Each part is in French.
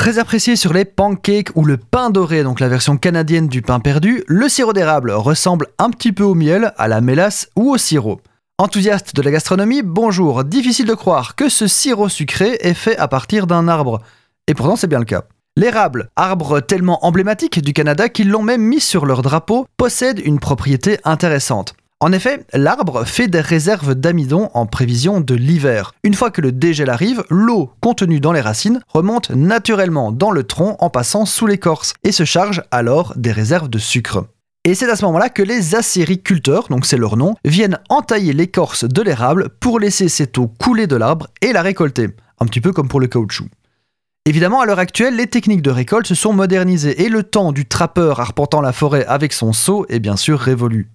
Très apprécié sur les pancakes ou le pain doré, donc la version canadienne du pain perdu, le sirop d'érable ressemble un petit peu au miel, à la mélasse ou au sirop. Enthousiaste de la gastronomie, bonjour, difficile de croire que ce sirop sucré est fait à partir d'un arbre. Et pourtant c'est bien le cas. L'érable, arbre tellement emblématique du Canada qu'ils l'ont même mis sur leur drapeau, possède une propriété intéressante. En effet, l'arbre fait des réserves d'amidon en prévision de l'hiver. Une fois que le dégel arrive, l'eau contenue dans les racines remonte naturellement dans le tronc en passant sous l'écorce et se charge alors des réserves de sucre. Et c'est à ce moment-là que les acériculteurs, donc c'est leur nom, viennent entailler l'écorce de l'érable pour laisser cette eau couler de l'arbre et la récolter. Un petit peu comme pour le caoutchouc. Évidemment, à l'heure actuelle, les techniques de récolte se sont modernisées et le temps du trappeur arpentant la forêt avec son seau est bien sûr révolu.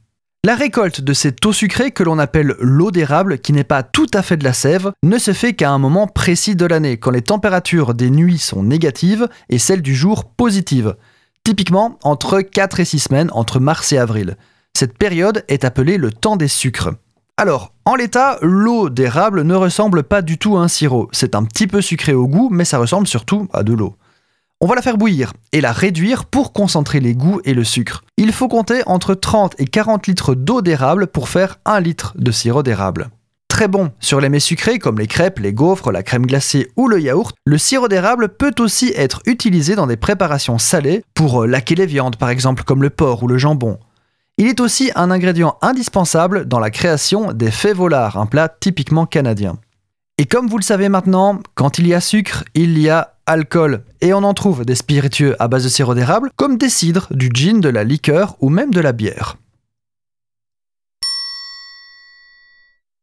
La récolte de cette eau sucrée que l'on appelle l'eau d'érable, qui n'est pas tout à fait de la sève, ne se fait qu'à un moment précis de l'année, quand les températures des nuits sont négatives et celles du jour positives. Typiquement entre 4 et 6 semaines, entre mars et avril. Cette période est appelée le temps des sucres. Alors, en l'état, l'eau d'érable ne ressemble pas du tout à un sirop. C'est un petit peu sucré au goût, mais ça ressemble surtout à de l'eau. On va la faire bouillir et la réduire pour concentrer les goûts et le sucre. Il faut compter entre 30 et 40 litres d'eau d'érable pour faire 1 litre de sirop d'érable. Très bon sur les mets sucrés comme les crêpes, les gaufres, la crème glacée ou le yaourt, le sirop d'érable peut aussi être utilisé dans des préparations salées pour euh, laquer les viandes par exemple comme le porc ou le jambon. Il est aussi un ingrédient indispensable dans la création des fèves volards, un plat typiquement canadien. Et comme vous le savez maintenant, quand il y a sucre, il y a alcool. Et on en trouve des spiritueux à base de sirop d'érable, comme des cidres, du gin, de la liqueur ou même de la bière.